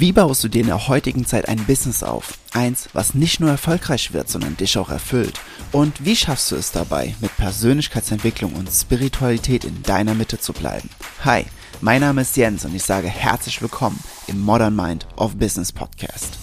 Wie baust du dir in der heutigen Zeit ein Business auf? Eins, was nicht nur erfolgreich wird, sondern dich auch erfüllt. Und wie schaffst du es dabei, mit Persönlichkeitsentwicklung und Spiritualität in deiner Mitte zu bleiben? Hi, mein Name ist Jens und ich sage herzlich willkommen im Modern Mind of Business Podcast.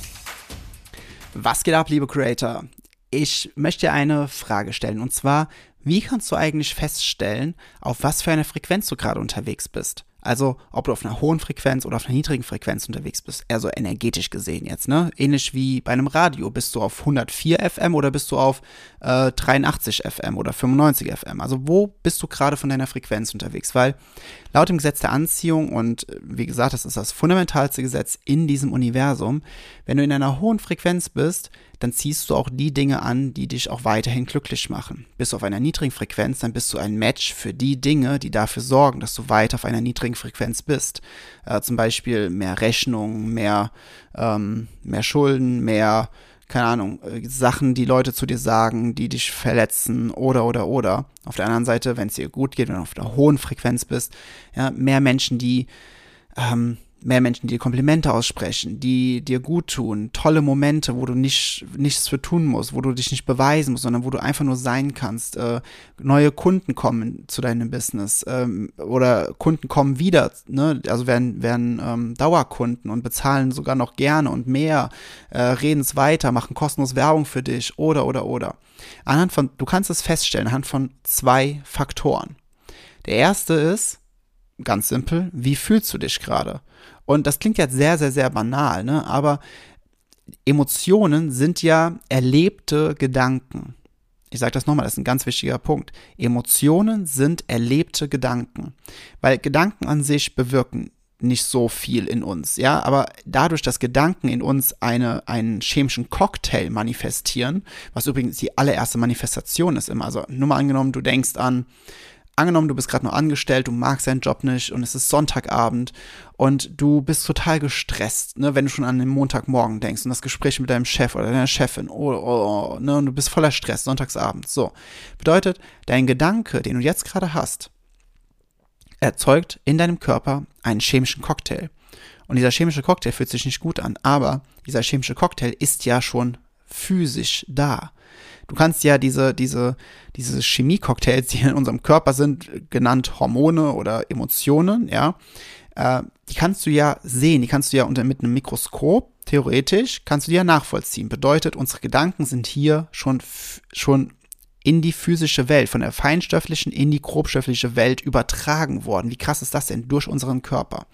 Was geht ab, liebe Creator? Ich möchte eine Frage stellen und zwar, wie kannst du eigentlich feststellen, auf was für einer Frequenz du gerade unterwegs bist? Also, ob du auf einer hohen Frequenz oder auf einer niedrigen Frequenz unterwegs bist, eher so energetisch gesehen jetzt, ne? Ähnlich wie bei einem Radio. Bist du auf 104 FM oder bist du auf äh, 83 FM oder 95 FM? Also, wo bist du gerade von deiner Frequenz unterwegs? Weil laut dem Gesetz der Anziehung und wie gesagt, das ist das fundamentalste Gesetz in diesem Universum, wenn du in einer hohen Frequenz bist, dann ziehst du auch die Dinge an, die dich auch weiterhin glücklich machen. Bist du auf einer niedrigen Frequenz, dann bist du ein Match für die Dinge, die dafür sorgen, dass du weiter auf einer niedrigen Frequenz bist. Äh, zum Beispiel mehr Rechnungen, mehr, ähm, mehr Schulden, mehr, keine Ahnung, äh, Sachen, die Leute zu dir sagen, die dich verletzen oder, oder, oder. Auf der anderen Seite, wenn es dir gut geht, wenn du auf einer hohen Frequenz bist, ja, mehr Menschen, die ähm, mehr Menschen, die Komplimente aussprechen, die dir gut tun, tolle Momente, wo du nicht, nichts für tun musst, wo du dich nicht beweisen musst, sondern wo du einfach nur sein kannst. Äh, neue Kunden kommen zu deinem Business ähm, oder Kunden kommen wieder, ne? also werden, werden ähm, Dauerkunden und bezahlen sogar noch gerne und mehr, äh, reden es weiter, machen kostenlos Werbung für dich oder, oder, oder. Anhand von, du kannst es feststellen, anhand von zwei Faktoren. Der erste ist, ganz simpel, wie fühlst du dich gerade? Und das klingt jetzt sehr, sehr, sehr banal, ne? aber Emotionen sind ja erlebte Gedanken. Ich sage das nochmal, das ist ein ganz wichtiger Punkt. Emotionen sind erlebte Gedanken, weil Gedanken an sich bewirken nicht so viel in uns, ja, aber dadurch, dass Gedanken in uns eine, einen chemischen Cocktail manifestieren, was übrigens die allererste Manifestation ist immer, also nur mal angenommen, du denkst an, angenommen, du bist gerade nur angestellt, du magst deinen Job nicht und es ist Sonntagabend und du bist total gestresst, ne, wenn du schon an den Montagmorgen denkst und das Gespräch mit deinem Chef oder deiner Chefin, oh, oh, oh, ne, und du bist voller Stress, Sonntagsabend. So. Bedeutet, dein Gedanke, den du jetzt gerade hast, erzeugt in deinem Körper einen chemischen Cocktail. Und dieser chemische Cocktail fühlt sich nicht gut an, aber dieser chemische Cocktail ist ja schon physisch da. Du kannst ja diese, diese, diese Chemie-Cocktails, die in unserem Körper sind, genannt Hormone oder Emotionen, ja, äh, die kannst du ja sehen, die kannst du ja unter, mit einem Mikroskop, theoretisch, kannst du die ja nachvollziehen. Bedeutet, unsere Gedanken sind hier schon, schon in die physische Welt, von der feinstofflichen in die grobstoffliche Welt übertragen worden. Wie krass ist das denn durch unseren Körper?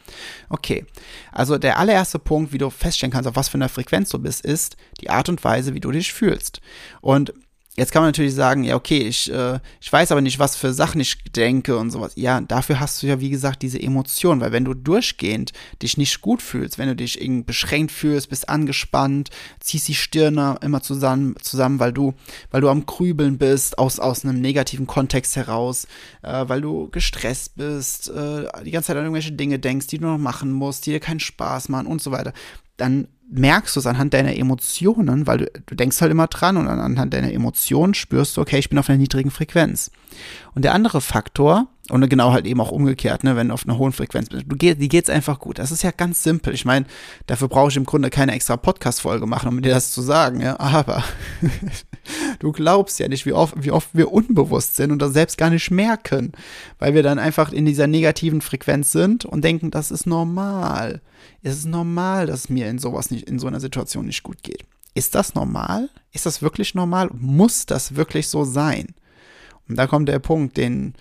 Okay, also der allererste Punkt, wie du feststellen kannst, auf was für einer Frequenz du bist, ist die Art und Weise, wie du dich fühlst. Und Jetzt kann man natürlich sagen, ja, okay, ich, äh, ich weiß aber nicht, was für Sachen ich denke und sowas. Ja, dafür hast du ja, wie gesagt, diese Emotion, weil wenn du durchgehend dich nicht gut fühlst, wenn du dich irgendwie beschränkt fühlst, bist angespannt, ziehst die Stirne immer zusammen, zusammen weil du, weil du am Krübeln bist, aus, aus einem negativen Kontext heraus, äh, weil du gestresst bist, äh, die ganze Zeit an irgendwelche Dinge denkst, die du noch machen musst, die dir keinen Spaß machen und so weiter, dann merkst du es anhand deiner Emotionen, weil du, du denkst halt immer dran und anhand deiner Emotionen spürst du, okay, ich bin auf einer niedrigen Frequenz. Und der andere Faktor, und genau halt eben auch umgekehrt, ne, wenn du auf einer hohen Frequenz bist, du geht, die geht's einfach gut. Das ist ja ganz simpel. Ich meine, dafür brauche ich im Grunde keine extra Podcast-Folge machen, um dir das zu sagen, ja. Aber du glaubst ja nicht, wie oft, wie oft wir unbewusst sind und das selbst gar nicht merken, weil wir dann einfach in dieser negativen Frequenz sind und denken, das ist normal. Es ist normal, dass mir in sowas nicht, in so einer Situation nicht gut geht. Ist das normal? Ist das wirklich normal? Muss das wirklich so sein? Und da kommt der Punkt, den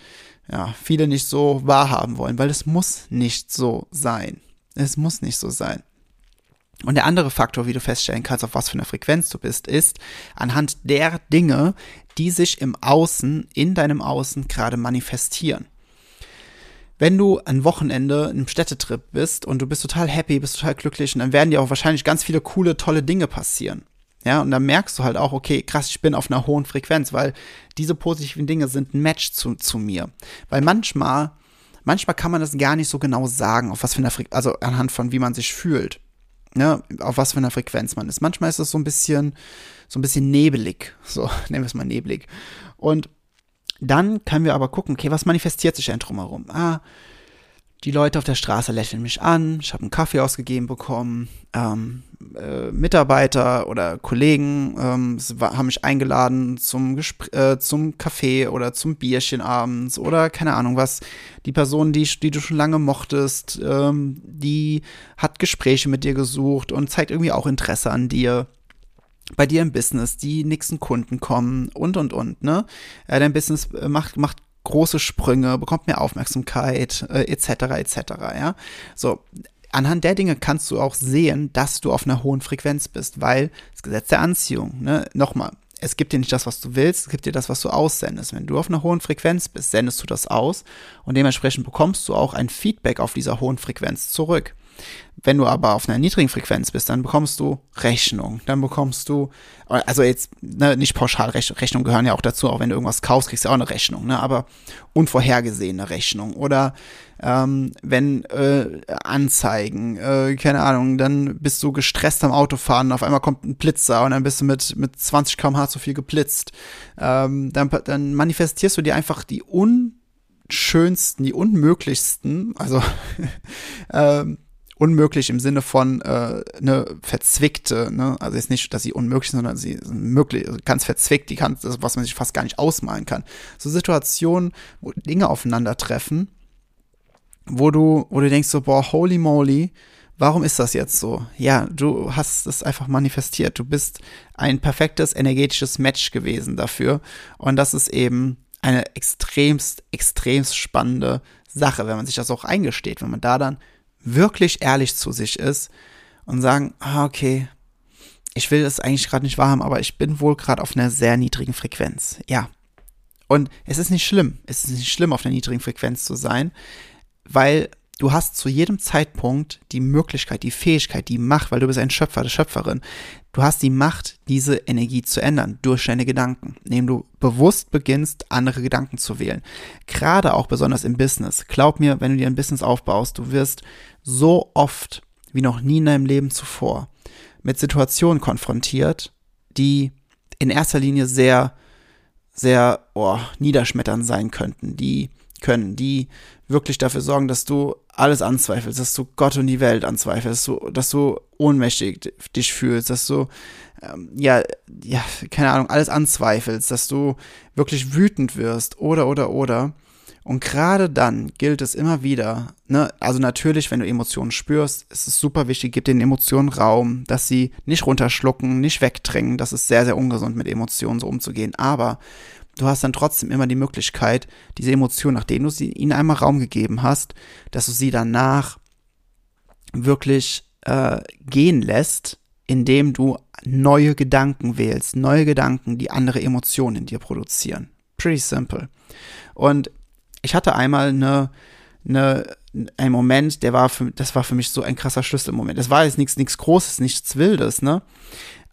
ja, viele nicht so wahrhaben wollen, weil es muss nicht so sein. Es muss nicht so sein. Und der andere Faktor, wie du feststellen kannst, auf was für eine Frequenz du bist, ist anhand der Dinge, die sich im Außen, in deinem Außen gerade manifestieren. Wenn du ein Wochenende im Städtetrip bist und du bist total happy, bist total glücklich, und dann werden dir auch wahrscheinlich ganz viele coole, tolle Dinge passieren. Ja, und dann merkst du halt auch, okay, krass, ich bin auf einer hohen Frequenz, weil diese positiven Dinge sind ein Match zu, zu mir. Weil manchmal, manchmal kann man das gar nicht so genau sagen, auf was für einer Frequenz, also anhand von wie man sich fühlt. Ja, auf was für einer Frequenz man ist. Manchmal ist es so ein bisschen, so ein bisschen nebelig. So, nennen wir es mal neblig. Und dann können wir aber gucken, okay, was manifestiert sich denn drumherum? Ah, die Leute auf der Straße lächeln mich an, ich habe einen Kaffee ausgegeben bekommen, ähm, äh, Mitarbeiter oder Kollegen ähm, haben mich eingeladen zum, Gespr äh, zum Kaffee oder zum Bierchen abends oder keine Ahnung was. Die Person, die, die du schon lange mochtest, ähm, die hat Gespräche mit dir gesucht und zeigt irgendwie auch Interesse an dir bei dir im Business, die nächsten Kunden kommen und und und, ne? Äh, dein Business äh, macht, macht große Sprünge, bekommt mehr Aufmerksamkeit, äh, etc. etc. Ja, so anhand der Dinge kannst du auch sehen, dass du auf einer hohen Frequenz bist, weil das Gesetz der Anziehung, ne, nochmal, es gibt dir nicht das, was du willst, es gibt dir das, was du aussendest. Wenn du auf einer hohen Frequenz bist, sendest du das aus und dementsprechend bekommst du auch ein Feedback auf dieser hohen Frequenz zurück. Wenn du aber auf einer niedrigen Frequenz bist, dann bekommst du Rechnung, dann bekommst du, also jetzt ne, nicht pauschal Rechnungen gehören ja auch dazu, auch wenn du irgendwas kaufst, kriegst du auch eine Rechnung, ne, aber unvorhergesehene Rechnung. Oder ähm, wenn äh, Anzeigen, äh, keine Ahnung, dann bist du gestresst am Autofahren, auf einmal kommt ein Blitzer und dann bist du mit, mit 20 km/h zu viel geblitzt, ähm, dann, dann manifestierst du dir einfach die unschönsten, die unmöglichsten, also ähm, unmöglich im Sinne von äh, eine verzwickte, ne? also jetzt nicht, dass sie unmöglich sind, sondern sie sind möglich, also ganz verzwickt, die kann, das, was man sich fast gar nicht ausmalen kann. So Situationen, wo Dinge aufeinandertreffen, wo du, wo du denkst so, boah, holy moly, warum ist das jetzt so? Ja, du hast es einfach manifestiert. Du bist ein perfektes energetisches Match gewesen dafür. Und das ist eben eine extremst, extremst spannende Sache, wenn man sich das auch eingesteht, wenn man da dann wirklich ehrlich zu sich ist und sagen, ah, okay, ich will das eigentlich gerade nicht wahrhaben, aber ich bin wohl gerade auf einer sehr niedrigen Frequenz. Ja. Und es ist nicht schlimm. Es ist nicht schlimm, auf einer niedrigen Frequenz zu sein, weil du hast zu jedem Zeitpunkt die Möglichkeit, die Fähigkeit, die Macht, weil du bist ein Schöpfer, eine Schöpferin. Du hast die Macht, diese Energie zu ändern durch deine Gedanken, indem du bewusst beginnst, andere Gedanken zu wählen. Gerade auch besonders im Business. Glaub mir, wenn du dir ein Business aufbaust, du wirst so oft wie noch nie in deinem Leben zuvor mit Situationen konfrontiert, die in erster Linie sehr, sehr oh, niederschmetternd sein könnten, die können, die wirklich dafür sorgen, dass du alles anzweifelst, dass du Gott und die Welt anzweifelst, dass du, dass du ohnmächtig dich fühlst, dass du ähm, ja, ja, keine Ahnung, alles anzweifelst, dass du wirklich wütend wirst oder oder oder. Und gerade dann gilt es immer wieder, ne, also natürlich, wenn du Emotionen spürst, ist es super wichtig, gib den Emotionen Raum, dass sie nicht runterschlucken, nicht wegdrängen. Das ist sehr, sehr ungesund, mit Emotionen so umzugehen. Aber du hast dann trotzdem immer die Möglichkeit, diese Emotionen, nachdem du sie ihnen einmal Raum gegeben hast, dass du sie danach wirklich äh, gehen lässt, indem du neue Gedanken wählst, neue Gedanken, die andere Emotionen in dir produzieren. Pretty simple. Und ich hatte einmal eine, eine, einen Moment, der war für, das war für mich so ein krasser Schlüsselmoment. Das war jetzt nichts, nichts Großes, nichts Wildes, ne?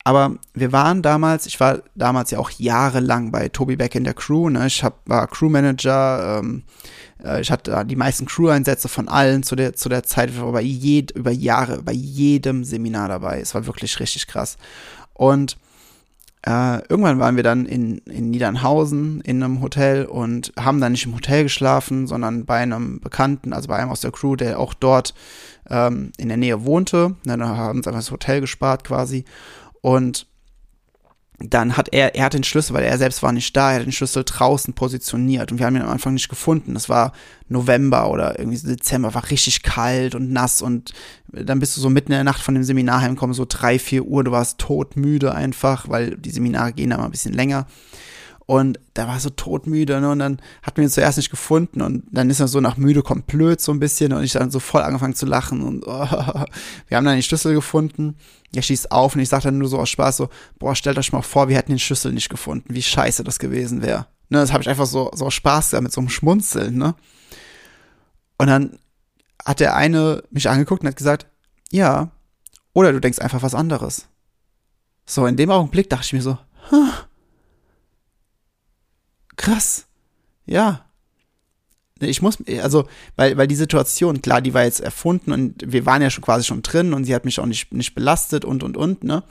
Aber wir waren damals, ich war damals ja auch jahrelang bei Toby Beck in der Crew, ne? Ich hab, war Crewmanager, ähm, äh, ich hatte die meisten Crew-Einsätze von allen zu der, zu der Zeit, ich war bei jed, über Jahre, bei jedem Seminar dabei. Es war wirklich richtig krass. Und äh, irgendwann waren wir dann in, in Niedernhausen in einem Hotel und haben dann nicht im Hotel geschlafen, sondern bei einem Bekannten, also bei einem aus der Crew, der auch dort ähm, in der Nähe wohnte. Dann haben uns einfach das Hotel gespart quasi. Und dann hat er, er hat den Schlüssel, weil er selbst war nicht da, er hat den Schlüssel draußen positioniert und wir haben ihn am Anfang nicht gefunden. Es war November oder irgendwie Dezember, war richtig kalt und nass und dann bist du so mitten in der Nacht von dem Seminar heimgekommen, so drei, vier Uhr, du warst todmüde einfach, weil die Seminare gehen da mal ein bisschen länger. Und da war so todmüde, ne? Und dann hat ihn zuerst nicht gefunden und dann ist er so nach müde kommt blöd so ein bisschen und ich dann so voll angefangen zu lachen und oh, wir haben dann den Schlüssel gefunden. Er schießt auf und ich sage dann nur so aus Spaß so, boah, stellt euch mal vor, wir hätten den Schlüssel nicht gefunden, wie scheiße das gewesen wäre. Ne, das habe ich einfach so, so aus Spaß gehabt mit so einem Schmunzeln, ne? Und dann hat der eine mich angeguckt und hat gesagt, ja, oder du denkst einfach was anderes. So, in dem Augenblick dachte ich mir so, huh, krass. Ja. Ich muss, also, weil, weil die Situation, klar, die war jetzt erfunden und wir waren ja schon quasi schon drin und sie hat mich auch nicht, nicht belastet und, und, und, ne?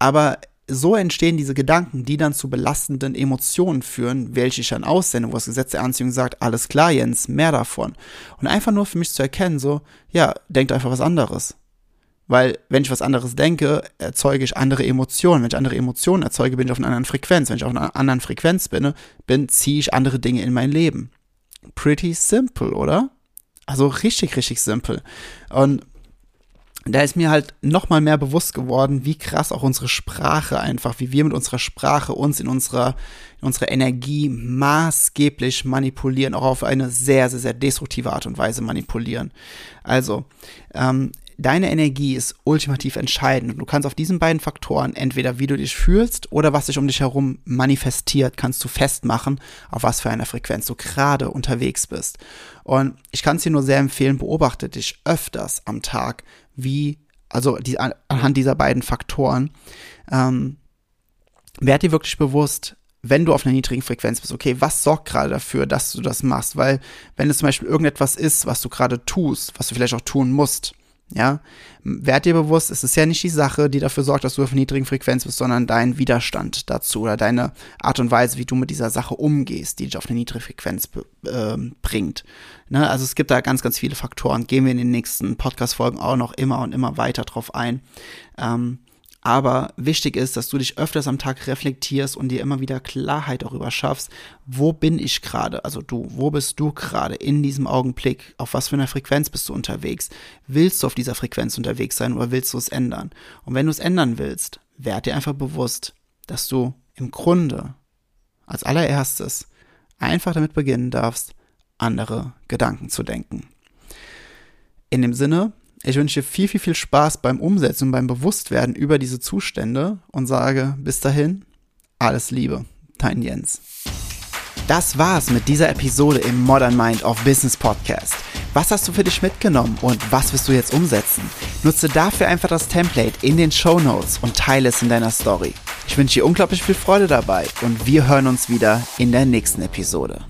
Aber so entstehen diese Gedanken, die dann zu belastenden Emotionen führen, welche ich dann aussende, wo das Gesetz der Anziehung sagt, alles klar, Jens, mehr davon. Und einfach nur für mich zu erkennen, so, ja, denkt einfach was anderes. Weil, wenn ich was anderes denke, erzeuge ich andere Emotionen. Wenn ich andere Emotionen erzeuge, bin ich auf einer anderen Frequenz. Wenn ich auf einer anderen Frequenz bin, bin ziehe ich andere Dinge in mein Leben. Pretty simple, oder? Also richtig, richtig simpel. Und da ist mir halt noch mal mehr bewusst geworden, wie krass auch unsere Sprache einfach, wie wir mit unserer Sprache uns in unserer, in unserer Energie maßgeblich manipulieren, auch auf eine sehr, sehr, sehr destruktive Art und Weise manipulieren. Also, ähm, deine Energie ist ultimativ entscheidend. Und du kannst auf diesen beiden Faktoren, entweder wie du dich fühlst oder was sich um dich herum manifestiert, kannst du festmachen, auf was für einer Frequenz du gerade unterwegs bist. Und ich kann es dir nur sehr empfehlen, beobachte dich öfters am Tag, wie, also die, anhand dieser beiden Faktoren. Ähm, werd dir wirklich bewusst, wenn du auf einer niedrigen Frequenz bist, okay, was sorgt gerade dafür, dass du das machst? Weil, wenn es zum Beispiel irgendetwas ist, was du gerade tust, was du vielleicht auch tun musst, ja, werd dir bewusst, es ist ja nicht die Sache, die dafür sorgt, dass du auf niedrigen Frequenz bist, sondern dein Widerstand dazu oder deine Art und Weise, wie du mit dieser Sache umgehst, die dich auf eine niedrige Frequenz äh, bringt. Ne? Also es gibt da ganz, ganz viele Faktoren. Gehen wir in den nächsten Podcast-Folgen auch noch immer und immer weiter drauf ein. Ähm, aber wichtig ist, dass du dich öfters am Tag reflektierst und dir immer wieder Klarheit darüber schaffst, wo bin ich gerade, also du, wo bist du gerade in diesem Augenblick, auf was für einer Frequenz bist du unterwegs, willst du auf dieser Frequenz unterwegs sein oder willst du es ändern? Und wenn du es ändern willst, werd dir einfach bewusst, dass du im Grunde als allererstes einfach damit beginnen darfst, andere Gedanken zu denken. In dem Sinne, ich wünsche dir viel, viel, viel Spaß beim Umsetzen und beim Bewusstwerden über diese Zustände und sage bis dahin alles Liebe, dein Jens. Das war's mit dieser Episode im Modern Mind of Business Podcast. Was hast du für dich mitgenommen und was wirst du jetzt umsetzen? Nutze dafür einfach das Template in den Show Notes und teile es in deiner Story. Ich wünsche dir unglaublich viel Freude dabei und wir hören uns wieder in der nächsten Episode.